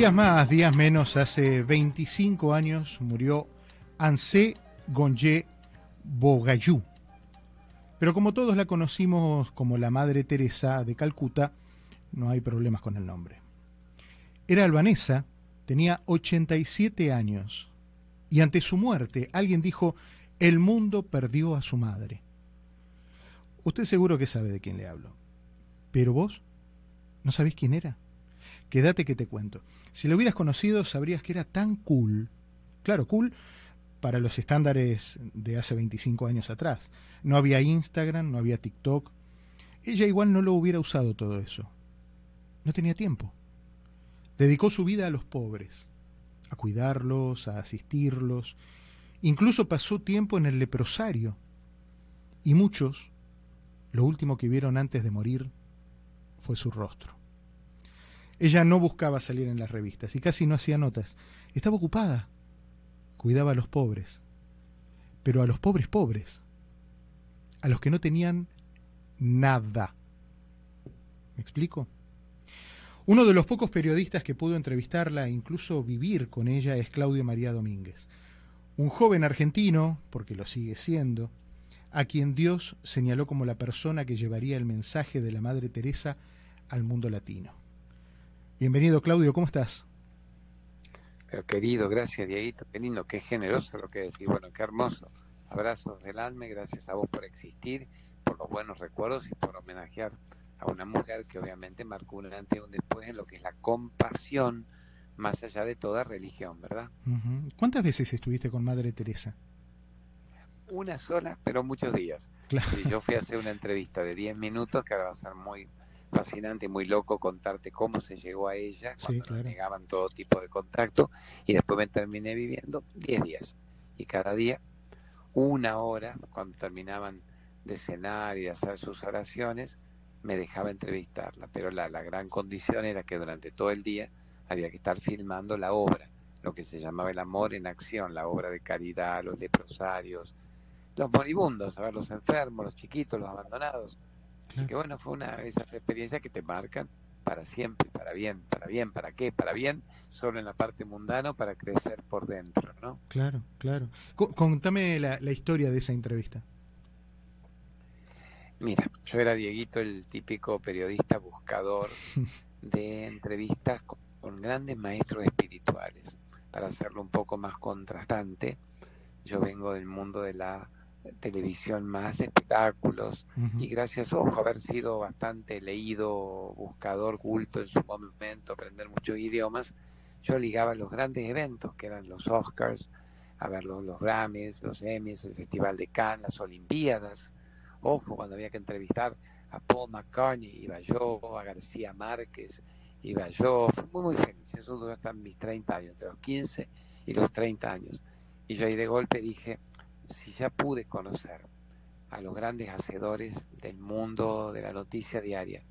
Días más, días menos, hace 25 años murió Ansé Gonje Bogayú. Pero como todos la conocimos como la Madre Teresa de Calcuta, no hay problemas con el nombre. Era albanesa, tenía 87 años, y ante su muerte alguien dijo, el mundo perdió a su madre. Usted seguro que sabe de quién le hablo. Pero vos, ¿no sabés quién era? Quédate que te cuento. Si lo hubieras conocido, sabrías que era tan cool. Claro, cool para los estándares de hace 25 años atrás. No había Instagram, no había TikTok. Ella igual no lo hubiera usado todo eso. No tenía tiempo. Dedicó su vida a los pobres, a cuidarlos, a asistirlos. Incluso pasó tiempo en el leprosario. Y muchos, lo último que vieron antes de morir fue su rostro. Ella no buscaba salir en las revistas y casi no hacía notas. Estaba ocupada. Cuidaba a los pobres. Pero a los pobres pobres. A los que no tenían nada. ¿Me explico? Uno de los pocos periodistas que pudo entrevistarla e incluso vivir con ella es Claudio María Domínguez, un joven argentino, porque lo sigue siendo, a quien Dios señaló como la persona que llevaría el mensaje de la Madre Teresa al mundo latino. Bienvenido, Claudio, ¿cómo estás? Pero querido, gracias, Dieguito, qué lindo, qué generoso lo que decís, bueno, qué hermoso. Abrazos del alma y gracias a vos por existir, por los buenos recuerdos y por homenajear a una mujer que obviamente marcó un antes y un después en lo que es la compasión más allá de toda religión, ¿verdad? ¿Cuántas veces estuviste con Madre Teresa? Una sola, pero muchos días. Claro. yo fui a hacer una entrevista de 10 minutos que ahora va a ser muy fascinante, muy loco contarte cómo se llegó a ella, cuando negaban todo tipo de contacto, y después me terminé viviendo 10 días. Y cada día, una hora, cuando terminaban de cenar y de hacer sus oraciones, me dejaba entrevistarla. Pero la, la gran condición era que durante todo el día había que estar filmando la obra, lo que se llamaba el amor en acción, la obra de caridad, los leprosarios, los moribundos, a ver, los enfermos, los chiquitos, los abandonados Así que bueno, fue una de esas experiencias que te marcan para siempre, para bien, para bien, ¿para qué? Para bien, solo en la parte mundana, para crecer por dentro, ¿no? Claro, claro. contame la, historia de esa entrevista. Mira, yo era Dieguito, el típico periodista buscador de entrevistas con grandes maestros espirituales. Para hacerlo un poco más contrastante, yo vengo del mundo de la televisión más espectáculos. Y gracias ojo haber sido bastante leído buscador culto en su momento aprender muchos idiomas yo ligaba los grandes eventos que eran los Oscars a ver los, los Grammys los Emmys el Festival de Cannes las Olimpiadas. Ojo cuando había que entrevistar a Paul McCartney iba yo a García Márquez iba yo fue muy muy feliz. Eso duró hasta mis 30 años entre los 15 y los 30 años. Y yo ahí de golpe dije si ya pude conocer a los grandes hacedores del mundo de la noticia diaria,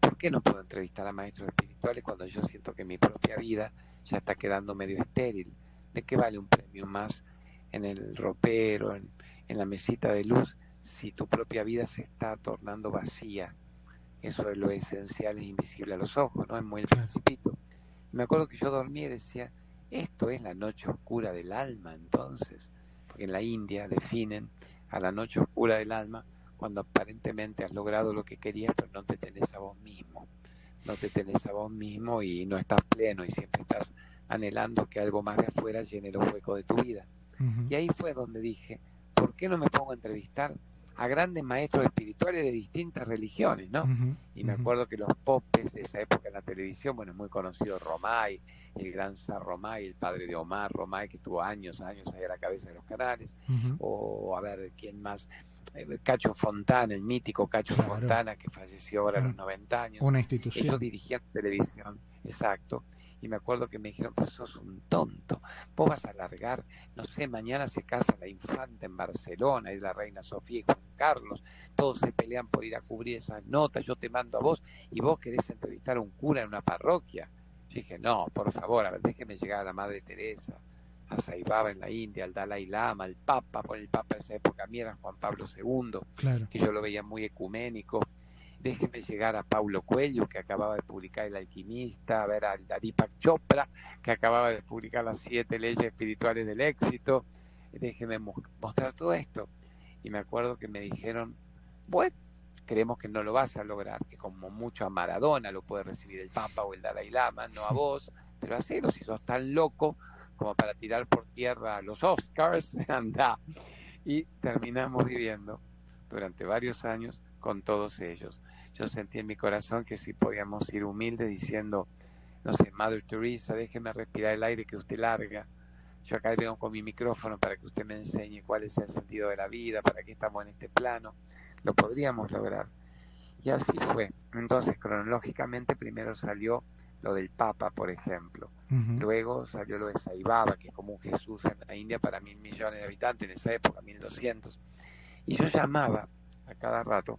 ¿por qué no puedo entrevistar a maestros espirituales cuando yo siento que mi propia vida ya está quedando medio estéril? ¿De qué vale un premio más en el ropero, en, la mesita de luz, si tu propia vida se está tornando vacía? Eso es lo esencial, es invisible a los ojos, ¿no? Es muy el principito. Me acuerdo que yo dormía y decía, esto es la noche oscura del alma, entonces en la India definen a la noche oscura del alma cuando aparentemente has logrado lo que querías, pero no te tenés a vos mismo. No te tenés a vos mismo y no estás pleno y siempre estás anhelando que algo más de afuera llene los huecos de tu vida. Y ahí fue donde dije, ¿por qué no me pongo a entrevistar a grandes maestros espirituales de distintas religiones, ¿no? y me acuerdo que los popes de esa época en la televisión, bueno, es muy conocido Romay, el gran San Romay, el padre de Omar Romay, que estuvo años, años ahí a la cabeza de los canales, o a ver, ¿quién más? Eh, Cacho Fontana, el mítico Cacho Fontana, que falleció ahora a los 90 años. Una institución. Ellos dirigían televisión, exacto y me acuerdo que me dijeron, pues sos un tonto, vos vas a largar, no sé, mañana se casa la infanta en Barcelona, y la reina Sofía y Juan Carlos, todos se pelean por ir a cubrir esas notas, yo te mando a vos y vos querés entrevistar a un cura en una parroquia. Yo dije, no, por favor, a ver, déjeme llegar a la Madre Teresa, a Saibaba en la India, al Dalai Lama, al Papa, por el Papa de esa época a mí era Juan Pablo II, claro. que yo lo veía muy ecuménico, déjeme llegar a Paulo Cuello, que acababa de publicar El Alquimista, a ver a Deepak Chopra, que acababa de publicar Las Siete Leyes Espirituales del Éxito, déjeme mostrar todo esto. Y me acuerdo que me dijeron, bueno, creemos que no lo vas a lograr, que como mucho a Maradona lo puede recibir el Papa o el Dalai Lama, no a vos, pero hacelo si sos tan loco como para tirar por tierra los Oscars, anda. Y terminamos viviendo durante varios años con todos ellos. Yo sentí en mi corazón que si podíamos ir humildes diciendo, no sé, Mother Teresa, déjeme respirar el aire que usted larga. Yo acá vengo con mi micrófono para que usted me enseñe cuál es el sentido de la vida, para qué estamos en este plano. Lo podríamos lograr. Y así fue. Entonces, cronológicamente, primero salió lo del Papa, por ejemplo. Luego salió lo de Saibaba, que es como un Jesús en la India para mil millones de habitantes en esa época, mil doscientos. Y yo llamaba a cada rato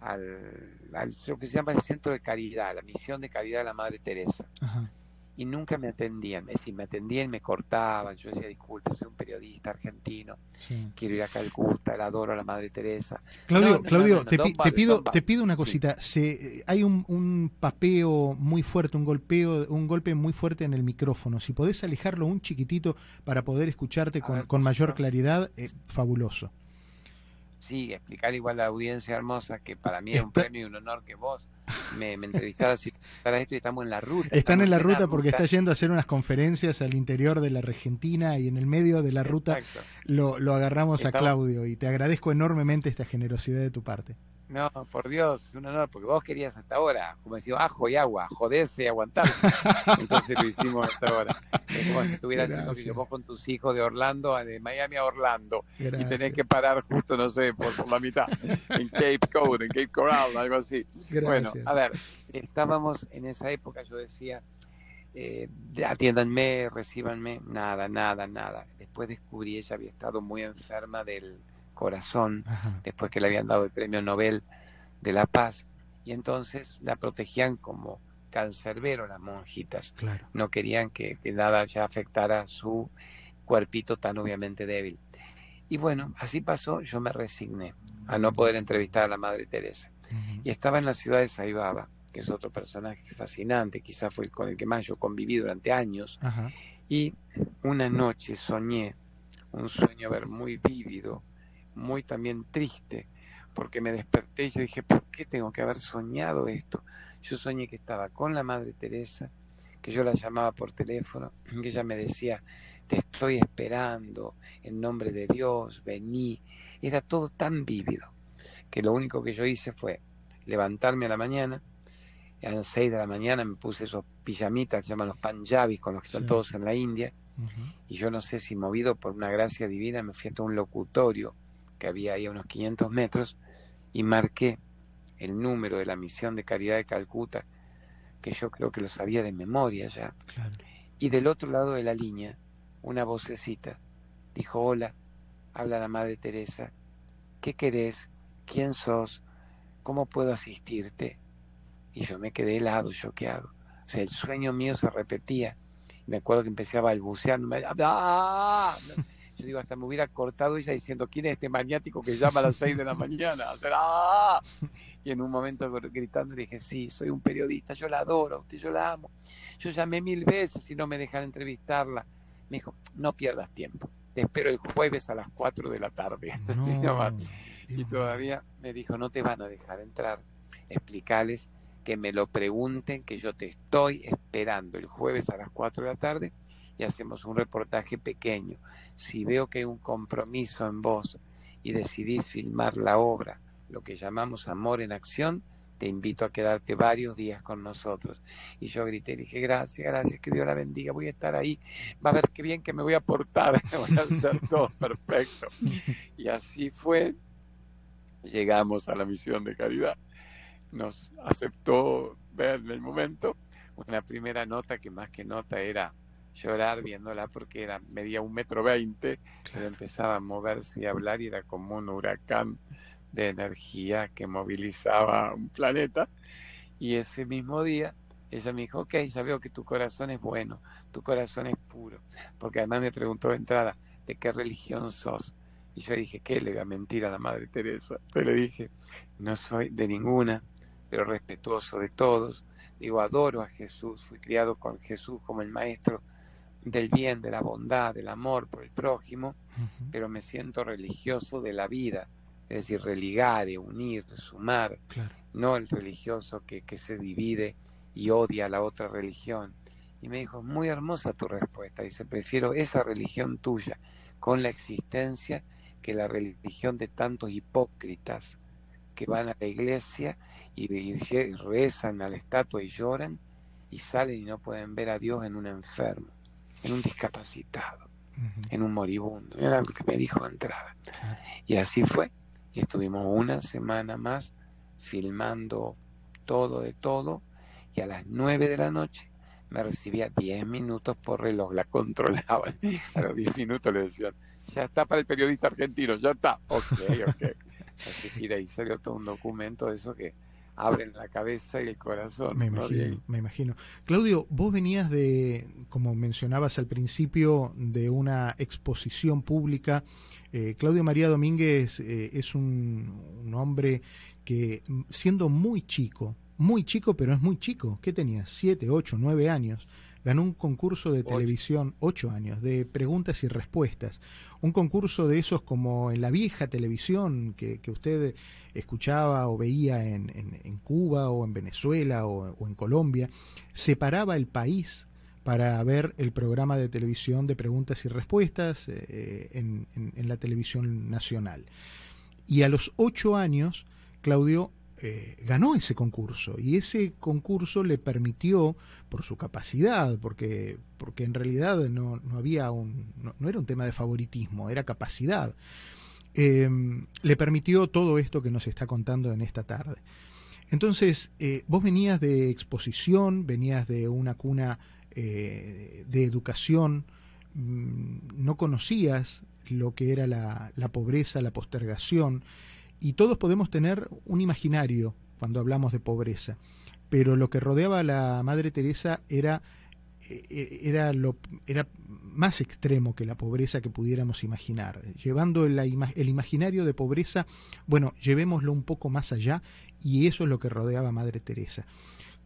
al, lo que se llama el centro de caridad, la misión de caridad de la Madre Teresa. Y nunca me atendían, es decir, me atendían y me cortaban. Yo decía, disculpe, soy un periodista argentino, quiero ir a Calcuta, la adoro a la Madre Teresa. Claudio, Claudio, te, pido, te pido una cosita. Se, hay un, un, papeo muy fuerte, un golpeo, un golpe muy fuerte en el micrófono. Si podés alejarlo un chiquitito para poder escucharte con, con mayor claridad, es fabuloso sí, explicar igual a la audiencia hermosa que para mí es un premio y un honor que vos me, me entrevistaras y para esto y estamos en la ruta. Están en la ruta porque está yendo a hacer unas conferencias al interior de la Argentina y en el medio de la ruta lo, lo, agarramos a Claudio y te agradezco enormemente esta generosidad de tu parte. No, por Dios, un honor, porque vos querías hasta ahora, como decía, ajo y agua, joderse y aguantar. Entonces lo hicimos hasta ahora. Es como si estuvieras haciendo vos con tus hijos de Orlando, de Miami a Orlando, y tenés que parar justo, no sé, por, la mitad, en Cape Cod, en Cape Coral, algo así. Bueno, a ver, estábamos en esa época, yo decía, eh, atiéndanme, recíbanme, nada, nada, nada. Después descubrí, ella había estado muy enferma del corazón, después que le habían dado el premio Nobel de la Paz, y entonces la protegían como cancerbero las monjitas. No querían que, nada ya afectara su cuerpito tan obviamente débil. Y bueno, así pasó, yo me resigné a no poder entrevistar a la Madre Teresa. Y estaba en la ciudad de Saibaba, que es otro personaje fascinante, quizás fue con el que más yo conviví durante años. Y una noche soñé, un sueño ver muy vívido, muy también triste, porque me desperté y yo dije, ¿por qué tengo que haber soñado esto? Yo soñé que estaba con la Madre Teresa, que yo la llamaba por teléfono, que ella me decía, te estoy esperando, en nombre de Dios, vení. Era todo tan vívido, que lo único que yo hice fue levantarme a la mañana, a las 6 de la mañana me puse esos pijamitas, se llaman los panjabis, con los que están todos en la India, y yo no sé si movido por una gracia divina me fui hasta un locutorio que había ahí a unos 500 metros, y marqué el número de la misión de caridad de Calcuta, que yo creo que lo sabía de memoria ya. Y del otro lado de la línea, una vocecita dijo, hola, habla la Madre Teresa, ¿qué querés? ¿Quién sos? ¿Cómo puedo asistirte? Y yo me quedé helado, choqueado. O sea, el sueño mío se repetía. Me acuerdo que empecé a balbucear. ¡Ah! Yo digo, hasta me hubiera cortado ella diciendo, ¿quién es este maniático que llama a las 6 de la mañana? O sea, ¡ah! Y en un momento gritando le dije, sí, soy un periodista, yo la adoro, usted yo la amo. Yo llamé mil veces y no me dejan entrevistarla. Me dijo, no pierdas tiempo, te espero el jueves a las 4 de la tarde. y todavía me dijo, no te van a dejar entrar, explicales que me lo pregunten, que yo te estoy esperando el jueves a las 4 de la tarde y hacemos un reportaje pequeño. Si veo que hay un compromiso en vos y decidís filmar la obra, lo que llamamos amor en acción, te invito a quedarte varios días con nosotros. Y yo grité y dije, gracias, gracias, que Dios la bendiga, voy a estar ahí, va a ver qué bien que me voy a portar, voy a hacer todo perfecto. Y así fue, llegamos a la misión de caridad, nos aceptó ver en el momento una primera nota que más que nota era llorar viéndola porque era media un metro veinte, pero empezaba a moverse y a hablar y era como un huracán de energía que movilizaba un planeta. Y ese mismo día ella me dijo, ok, ya veo que tu corazón es bueno, tu corazón es puro, porque además me preguntó de entrada, ¿de qué religión sos? Y yo dije, ¿qué le voy a mentir a la Madre Teresa? Entonces le dije, no soy de ninguna, pero respetuoso de todos. Digo, adoro a Jesús, fui criado con Jesús como el maestro del bien, de la bondad, del amor por el prójimo, pero me siento religioso de la vida, es decir, religare, unir, sumar, no el religioso que, que se divide y odia a la otra religión. Y me dijo, muy hermosa tu respuesta, dice, prefiero esa religión tuya con la existencia que la religión de tantos hipócritas que van a la iglesia y, y rezan a la estatua y lloran y salen y no pueden ver a Dios en un enfermo en un discapacitado, en un moribundo. Era lo que me dijo de entrada. Y así fue. Y estuvimos una semana más filmando todo de todo. Y a las nueve de la noche me recibía diez minutos por reloj, la controlaban. A los diez minutos le decían, ya está para el periodista argentino, ya está. Ok, ok. Así, de ahí salió todo un documento de eso que abren la cabeza y el corazón. Me imagino, me imagino. Claudio, vos venías de, como mencionabas al principio, de una exposición pública. Eh, Claudio María Domínguez eh, es un, hombre que, siendo muy chico, muy chico, pero es muy chico, ¿qué tenía? Siete, ocho, nueve años ganó un concurso de televisión, ocho años, de preguntas y respuestas. Un concurso de esos como en la vieja televisión que, usted escuchaba o veía en, Cuba o en Venezuela o, en Colombia. Separaba el país para ver el programa de televisión de preguntas y respuestas eh, en, en la televisión nacional. Y a los ocho años, Claudio eh, ganó ese concurso y ese concurso le permitió, por su capacidad, porque, porque en realidad no, había un, no, era un tema de favoritismo, era capacidad, em, le permitió todo esto que nos está contando en esta tarde. Entonces, eh, vos venías de exposición, venías de una cuna eh, de educación, mm, no conocías lo que era la, la pobreza, la postergación, y todos podemos tener un imaginario cuando hablamos de pobreza, pero lo que rodeaba a la Madre Teresa era, eh, eh, era, lo, era más extremo que la pobreza que pudiéramos imaginar. Llevando el, el imaginario de pobreza, bueno, llevémoslo un poco más allá y eso es lo que rodeaba a Madre Teresa.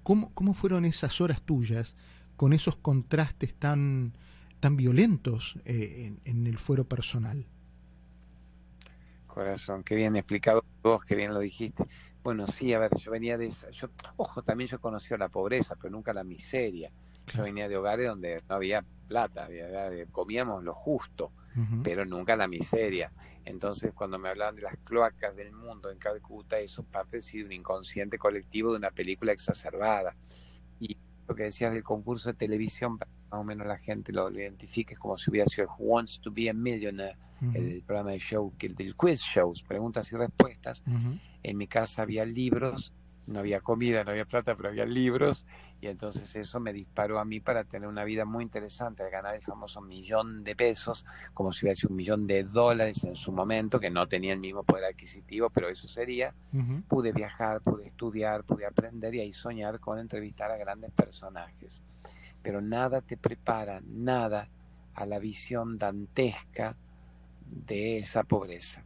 ¿Cómo, cómo fueron esas horas tuyas con esos contrastes tan, tan violentos eh, en el fuero personal? Corazón, qué bien explicado vos, qué bien lo dijiste. Bueno, sí, a ver, yo venía de esa, yo, ojo, también yo conocí la pobreza, pero nunca la miseria. Yo venía de hogares donde no había plata, comíamos lo justo, pero nunca la miseria. Entonces, cuando me hablaban de las cloacas del mundo en Calcuta, eso parte de un inconsciente colectivo de una película exacerbada. Y lo que decías del concurso de televisión, más o menos la gente lo, identifique como si hubiera sido Who Wants to be a Millionaire el programa de show, que el del quiz shows, preguntas y respuestas. En mi casa había libros, no había comida, no había plata, pero había libros, y entonces eso me disparó a mí para tener una vida muy interesante, de ganar el famoso millón de pesos, como si hubiese un millón de dólares en su momento, que no tenía el mismo poder adquisitivo, pero eso sería. Pude viajar, pude estudiar, pude aprender y ahí soñar con entrevistar a grandes personajes. Pero nada te prepara, nada a la visión dantesca de esa pobreza.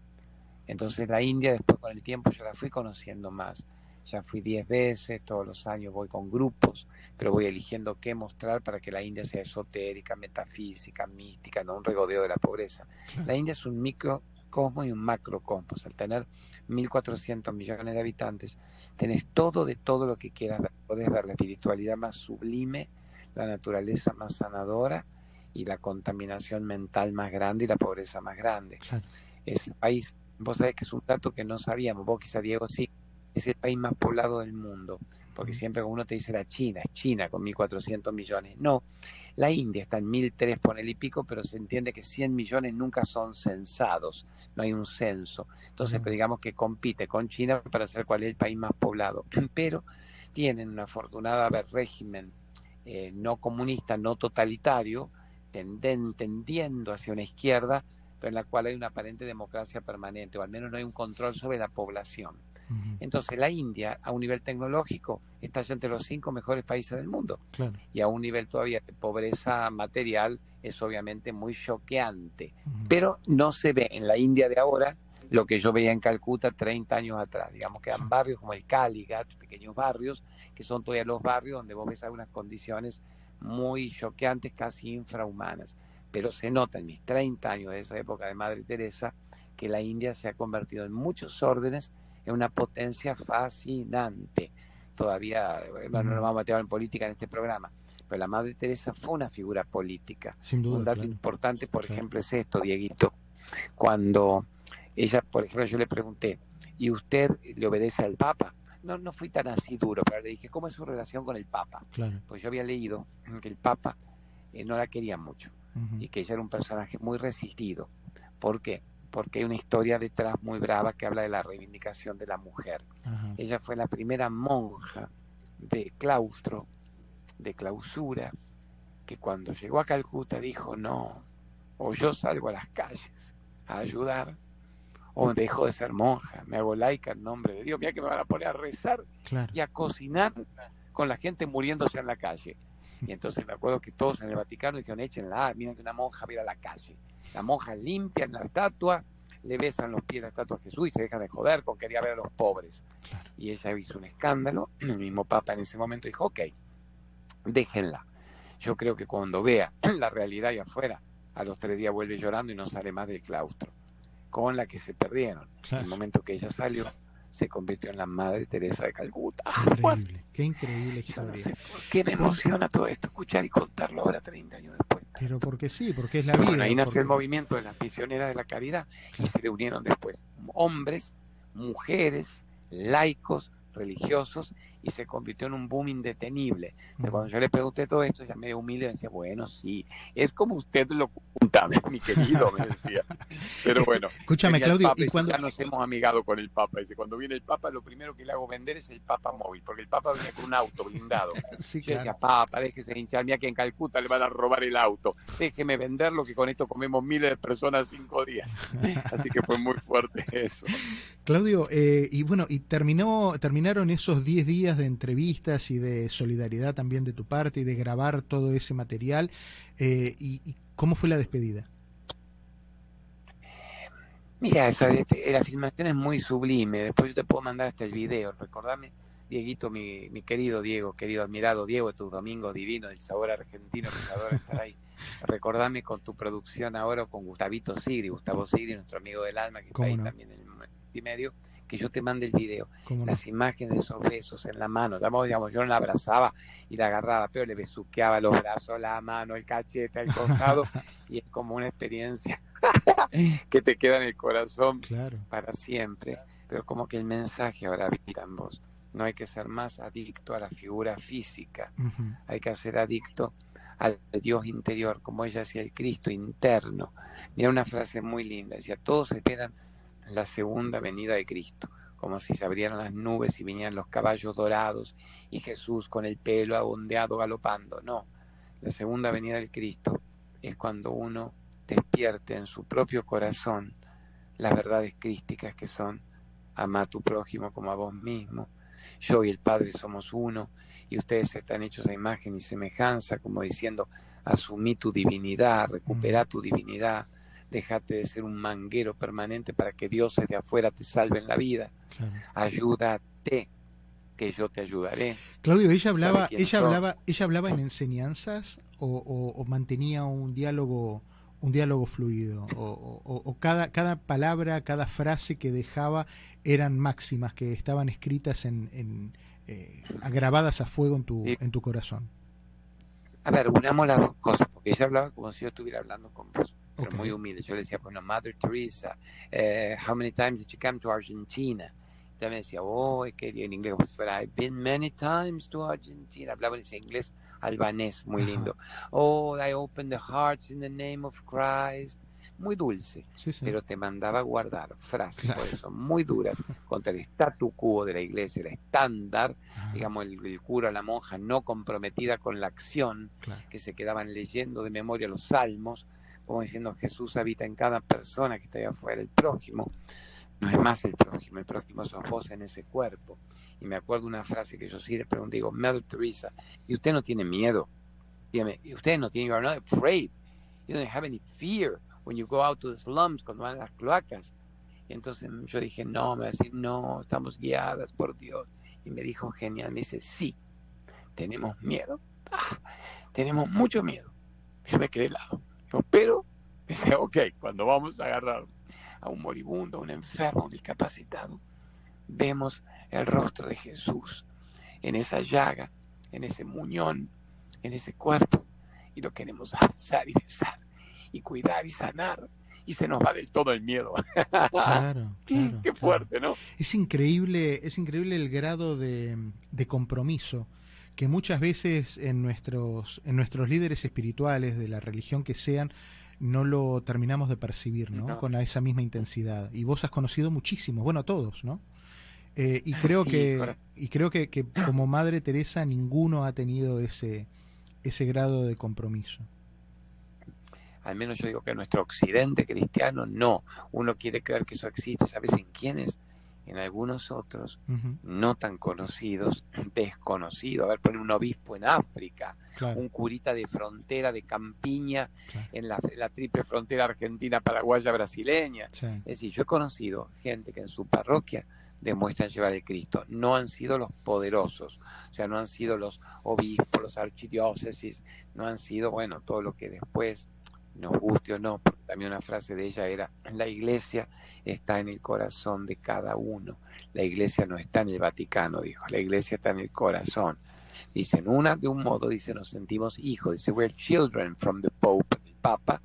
Entonces la India después con el tiempo yo la fui conociendo más. Ya fui diez veces, todos los años voy con grupos, pero voy eligiendo qué mostrar para que la India sea esotérica, metafísica, mística, no un regodeo de la pobreza. La India es un microcosmos y un macrocosmos. Al tener 1.400 millones de habitantes, tenés todo de todo lo que quieras ver. Ver la espiritualidad más sublime, la naturaleza más sanadora, y la contaminación mental más grande y la pobreza más grande. Es el país, vos sabés que es un dato que no sabíamos, vos quizá Diego sí, es el país más poblado del mundo, porque siempre uno te dice la China, es China con 1.400 millones. No, la India está en 1.003 por el y pico, pero se entiende que 100 millones nunca son censados, no hay un censo. Entonces, digamos que compite con China para ser cuál es el país más poblado. Pero tienen un afortunado régimen eh, no comunista, no totalitario, tendiendo hacia una izquierda, pero en la cual hay una aparente democracia permanente, o al menos no hay un control sobre la población. Entonces la India, a un nivel tecnológico, está ya entre los cinco mejores países del mundo. Y a un nivel todavía de pobreza material es obviamente muy choqueante. Pero no se ve en la India de ahora lo que yo veía en Calcuta 30 años atrás. Digamos que eran barrios como el Caligat, pequeños barrios, que son todavía los barrios donde vos ves algunas condiciones muy choqueantes, casi infrahumanas. Pero se nota en mis 30 años de esa época de Madre Teresa que la India se ha convertido en muchos órdenes en una potencia fascinante. Todavía, no nos vamos a meter en política en este programa, pero la Madre Teresa fue una figura política. Sin duda, Un dato importante, por ejemplo, es esto, Dieguito. Cuando ella, por ejemplo, yo le pregunté, ¿y usted le obedece al Papa? No, no fui tan así duro, pero le dije, ¿cómo es su relación con el Papa? Claro. Pues yo había leído que el Papa eh, no la quería mucho y que ella era un personaje muy resistido. ¿Por qué? Porque hay una historia detrás muy brava que habla de la reivindicación de la mujer. Ella fue la primera monja de claustro, de clausura, que cuando llegó a Calcuta dijo, no, o yo salgo a las calles a ayudar, o dejo de ser monja, me hago laica en nombre de Dios, mira que me van a poner a rezar Claro. y a cocinar con la gente muriéndose en la calle. Y entonces me acuerdo que todos en el Vaticano dijeron, échenla, miren que una monja va a la calle. La monja limpia en la estatua, le besan los pies a la estatua a Jesús y se dejan de joder con quería ver a los pobres. Claro. Y ella hizo un escándalo, el mismo Papa en ese momento dijo, ok, déjenla. Yo creo que cuando vea la realidad ahí afuera, a los tres días vuelve llorando y no sale más del claustro, con la que se perdieron. Claro. El momento que ella salió, se convirtió en la Madre Teresa de Calcuta. Increíble. Qué increíble Yo no historia. sé por qué me emociona todo esto, escuchar y contarlo ahora 30 años después. Pero porque sí, porque es la Pero vida. bueno, ahí nació el porque- movimiento de las misioneras de la caridad y Claro. se le unieron después hombres, mujeres, laicos, religiosos y se convirtió en un boom indetenible. Pero cuando yo le pregunté todo esto, ella medio humilde me decía, bueno, sí, es como usted lo cuenta, mi querido, me decía. Pero bueno, Escúchame, Claudio, Papa y cuando ya nos hemos amigado con el Papa. Dice, cuando viene el Papa, lo primero que le hago vender es el Papa móvil, porque el Papa viene con un auto blindado. sí, Yo decía. Papa, déjese hinchar, mira que en Calcuta le van a robar el auto. Déjeme venderlo, que con esto comemos miles de personas cinco días. Así que fue muy fuerte eso. Claudio, eh, y bueno, y terminó, terminaron esos 10 días de entrevistas y de solidaridad también de tu parte y de grabar todo ese material. eh, y, y cómo fue la despedida? Mira, esa, este, la filmación es muy sublime. Después yo te puedo mandar hasta el video. Recordame, Dieguito, mi, mi querido Diego, querido admirado Diego, tus domingos divinos, el sabor argentino que me adora estar ahí. Recordame con tu producción ahora con Gustavito Sigri, Gustavo Sigri, nuestro amigo del alma, que está ¿Cómo ahí no? también en el multimedio, que yo te mande el video. Las imágenes de esos besos en la mano. Digamos, digamos, yo no la abrazaba y la agarraba, pero le besuqueaba los brazos, la mano, el cachete, el costado, y es como una experiencia que te queda en el corazón Claro. para siempre. Pero como que el mensaje ahora habita en vos. No hay que ser más adicto a la figura física, hay que ser adicto al Dios interior, como ella decía, el Cristo interno. Mira una frase muy linda, decía, todos esperan la segunda venida de Cristo, como si se abrieran las nubes y vinieran los caballos dorados y Jesús con el pelo abondeado galopando. No, la segunda venida del Cristo es cuando uno despierte en su propio corazón las verdades crísticas que son ama a tu prójimo como a vos mismo. Yo y el Padre somos uno y ustedes están hechos a imagen y semejanza, como diciendo, asumí tu divinidad, recupera tu divinidad, déjate de ser un manguero permanente para que dioses de afuera te salven la vida, Claro. ayúdate, que yo te ayudaré. Claudio, ella hablaba, ella hablaba, ella hablaba en enseñanzas o, o- o mantenía un diálogo, un diálogo fluido, o, cada, cada palabra, cada frase que dejaba eran máximas que estaban escritas en, en, eh, grabadas a fuego en tu, Sí. en tu corazón. A ver, unamos las dos cosas, porque ella hablaba como si yo estuviera hablando con vos, pero Ok. muy humilde. Yo le decía, bueno, Mother Teresa, eh, how many times did you come to Argentina? Ella me decía, oh, es que en inglés como si fuera, I've been many times to Argentina. Hablaba en ese inglés albanés, muy Ajá. lindo. Oh, I open the hearts in the name of Christ. Muy dulce, Sí, sí. pero te mandaba a guardar frases, Claro. por eso, muy duras, contra el statu quo de la iglesia, el estándar, Ajá, digamos, el, el cura, la monja no comprometida con la acción, claro. que se quedaban leyendo de memoria los salmos, como diciendo Jesús habita en cada persona que está ahí afuera, el prójimo. No es más el prójimo, el prójimo sos vos en ese cuerpo. Y me acuerdo una frase que yo sí le pregunté, digo, Mother Teresa, ¿y usted no tiene miedo? Dígame, ¿y usted no tiene, you are not afraid? You don't have any fear when you go out to the slums, cuando van a las cloacas. Y entonces yo dije, no, me va a decir, no, estamos guiadas por Dios. Y me dijo, genial, me dice, sí, tenemos miedo, ah, tenemos mucho miedo. Yo me quedé helado. Pero, dice, ok, cuando vamos a agarrar a un moribundo, a un enfermo, un discapacitado, vemos el rostro de Jesús en esa llaga, en ese muñón, en ese cuerpo, y lo queremos abrazar y besar, y cuidar y sanar, y se nos va del todo el miedo. Claro, claro. Qué fuerte, ¿no? Es increíble, es increíble el grado de, de, compromiso que muchas veces en nuestros, en nuestros líderes espirituales, de la religión que sean, no lo terminamos de percibir, ¿no? no. Con esa misma intensidad. Y vos has conocido muchísimos, bueno, a todos, ¿no? Eh, y creo sí, que y creo que, que, como Madre Teresa ninguno ha tenido ese ese grado de compromiso. Al menos yo digo que nuestro occidente cristiano no. Uno quiere creer que eso existe. ¿Sabes en quiénes? En algunos otros, uh -huh. no tan conocidos, desconocidos. A ver, poner un obispo en África, claro. un curita de frontera, de campiña, claro. en la, la, triple frontera argentina, paraguaya, brasileña. Sí. Es decir, yo he conocido gente que en su parroquia demuestran llevar el Cristo. No han sido los poderosos, o sea, no han sido los obispos, los archidiócesis, no han sido, bueno, todo lo que después nos guste o no, porque también una frase de ella era, la iglesia está en el corazón de cada uno, la iglesia no está en el Vaticano, dijo, la iglesia está en el corazón. Dicen, una, de un modo, dice, nos sentimos hijos, dice, we're children from the Pope, el Papa,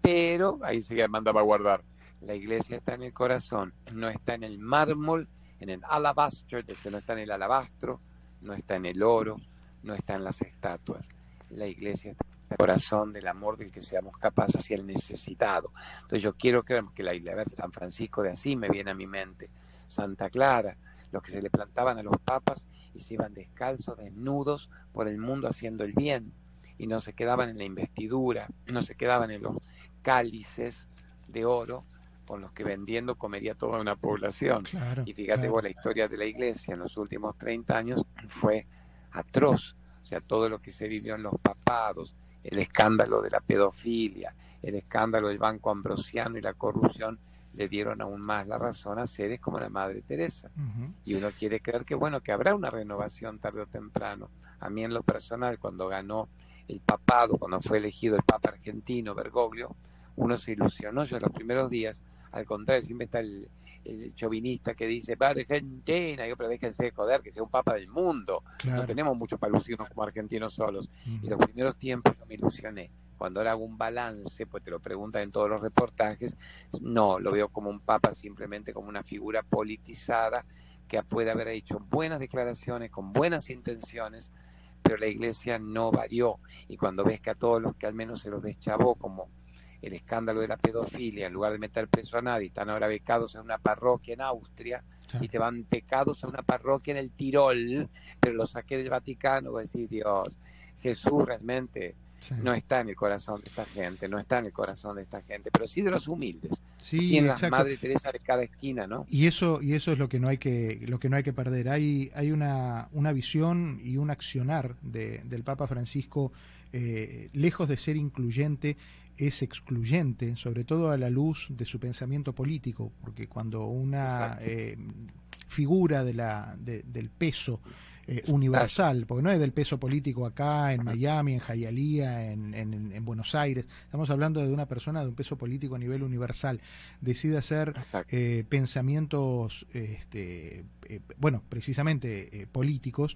pero, ahí se mandaba a guardar, la iglesia está en el corazón, no está en el mármol, en el alabastro, no está en el alabastro, no está en el oro, no está en las estatuas. La iglesia está corazón del amor del que seamos capaces hacia el necesitado. Entonces yo quiero creer que la iglesia, a ver, San Francisco de Asís me viene a mi mente, Santa Clara, los que se le plantaban a los papas y se iban descalzos, desnudos por el mundo haciendo el bien y no se quedaban en la investidura, no se quedaban en los cálices de oro, con los que vendiendo comería toda una población. Claro, y fíjate claro. vos, la historia de la iglesia en los últimos 30 años fue atroz. O sea, todo lo que se vivió en los papados, el escándalo de la pedofilia, el escándalo del Banco Ambrosiano y la corrupción, le dieron aún más la razón a seres como la Madre Teresa. Uh -huh. Y uno quiere creer que, bueno, que habrá una renovación tarde o temprano. A mí en lo personal, cuando ganó el papado, cuando fue elegido el Papa argentino, Bergoglio, uno se ilusionó. Yo en los primeros días al contrario, siempre está el, el chauvinista que dice, va Argentina, yo, pero déjense de joder, que sea un papa del mundo. Claro. No tenemos muchos para lucirnos como argentinos solos. Uh -huh. Y los primeros tiempos yo me ilusioné. Cuando ahora hago un balance, pues te lo preguntan en todos los reportajes, no, lo veo como un papa simplemente como una figura politizada que puede haber hecho buenas declaraciones, con buenas intenciones, pero la iglesia no varió. Y cuando ves que a todos los que al menos se los deschavó como el escándalo de la pedofilia, en lugar de meter preso a nadie, están ahora becados en una parroquia en Austria y te van pecados a una parroquia en el Tirol, pero los saqué del Vaticano, voy a decir, Dios, Jesús realmente sí. no está en el corazón de esta gente, no está en el corazón de esta gente, pero sí de los humildes, sí, sí en las Madre Teresa de cada esquina, ¿no? Y eso, y eso es lo que no hay que, lo que no hay que perder. Hay, hay una, una visión y un accionar de, del Papa Francisco eh, lejos de ser incluyente, es excluyente, sobre todo a la luz de su pensamiento político, porque cuando una eh, figura de la, de, del peso eh, universal, porque no es del peso político acá, en Miami, en Jayalía, en, en, en, Buenos Aires, estamos hablando de una persona de un peso político a nivel universal, decide hacer eh, pensamientos, este, eh, bueno, precisamente políticos,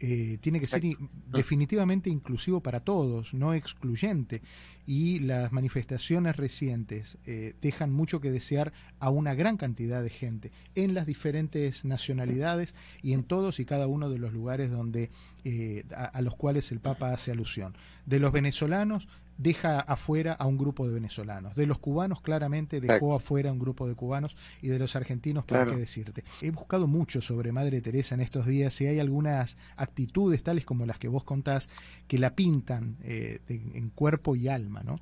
eh, tiene que Exacto. ser definitivamente inclusivo para todos, no excluyente. Y las manifestaciones recientes eh, dejan mucho que desear a una gran cantidad de gente en las diferentes nacionalidades y en todos y cada uno de los lugares donde eh, a, a los cuales el Papa hace alusión. De los venezolanos deja afuera a un grupo de venezolanos. De los cubanos, claramente, dejó afuera a un grupo de cubanos y de los argentinos, ¿para claro. qué decirte? He buscado mucho sobre Madre Teresa en estos días y hay algunas actitudes, tales como las que vos contás, que la pintan eh, de, en cuerpo y alma, ¿no?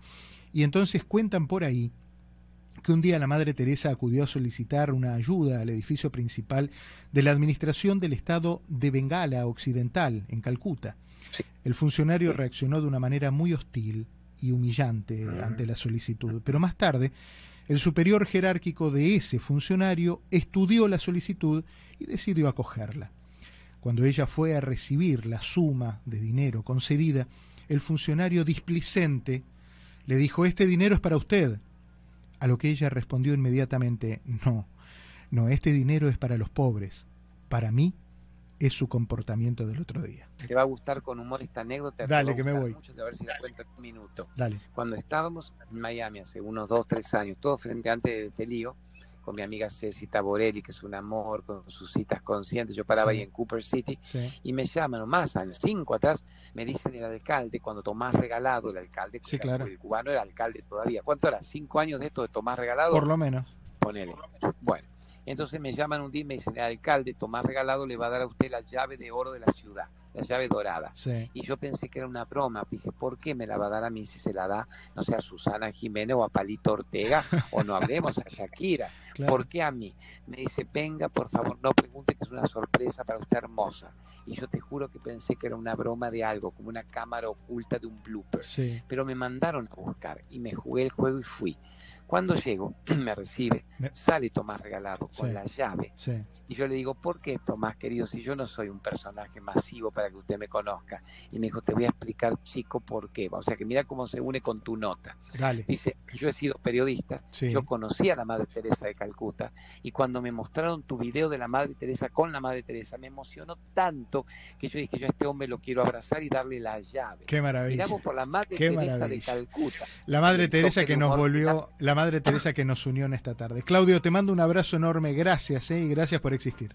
Y entonces cuentan por ahí que un día la Madre Teresa acudió a solicitar una ayuda al edificio principal de la Administración del Estado de Bengala Occidental, en Calcuta. Sí. El funcionario reaccionó de una manera muy hostil, y humillante ante la solicitud. Pero más tarde El superior jerárquico de ese funcionario estudió la solicitud y decidió acogerla. Cuando ella fue a recibir la suma de dinero concedida, el funcionario displicente le dijo, este dinero es para usted. A lo que ella respondió inmediatamente, no, no, este dinero es para los pobres. Para mí es su comportamiento del otro día. Te va a gustar con humor esta anécdota. Dale, que me voy. Mucho, a ver si la cuento en un minuto. Dale. Cuando estábamos en Miami hace unos dos, tres años, todo frente antes de este lío, con mi amiga Ceci Taborelli, que es un amor, con sus citas conscientes. Yo paraba ahí en Cooper City y me llaman, más años, cinco atrás, me dicen el alcalde, cuando Tomás Regalado, el alcalde, sí, claro. el cubano era alcalde todavía. ¿Cuánto era? ¿Cinco años de esto de Tomás Regalado? Por lo menos. Ponele. Bueno, entonces me llaman un día y me dicen, el alcalde Tomás Regalado le va a dar a usted la llave de oro de la ciudad, la llave dorada. Y yo pensé que era una broma. Dije, ¿por qué me la va a dar a mí si se la da, no sé, a Susana Jiménez o a Palito Ortega? o no hablemos a Shakira. ¿Por qué a mí? Me dice, venga, por favor, no pregunte que es una sorpresa para usted hermosa. Y yo te juro que pensé que era una broma de algo, como una cámara oculta de un blooper. Pero me mandaron a buscar y me jugué el juego y fui. Cuando llego, me recibe, sale Tomás regalado con la llave. Y yo le digo, ¿por qué Tomás, querido, si yo no soy un personaje masivo para que usted me conozca? Y me dijo, te voy a explicar, chico, por qué. O sea, que mira cómo se une con tu nota. Dice, yo he sido periodista, yo conocí a la Madre Teresa de Calcuta, y cuando me mostraron tu video de la Madre Teresa con la Madre Teresa, me emocionó tanto que yo dije, yo a este hombre lo quiero abrazar y darle la llave. Qué maravilla. Miramos por la Madre Teresa de Calcuta. La Madre Teresa que nos volvió, la Madre Teresa que nos unió en esta tarde. Claudio, te mando un abrazo enorme, gracias ¿eh? y gracias por existir.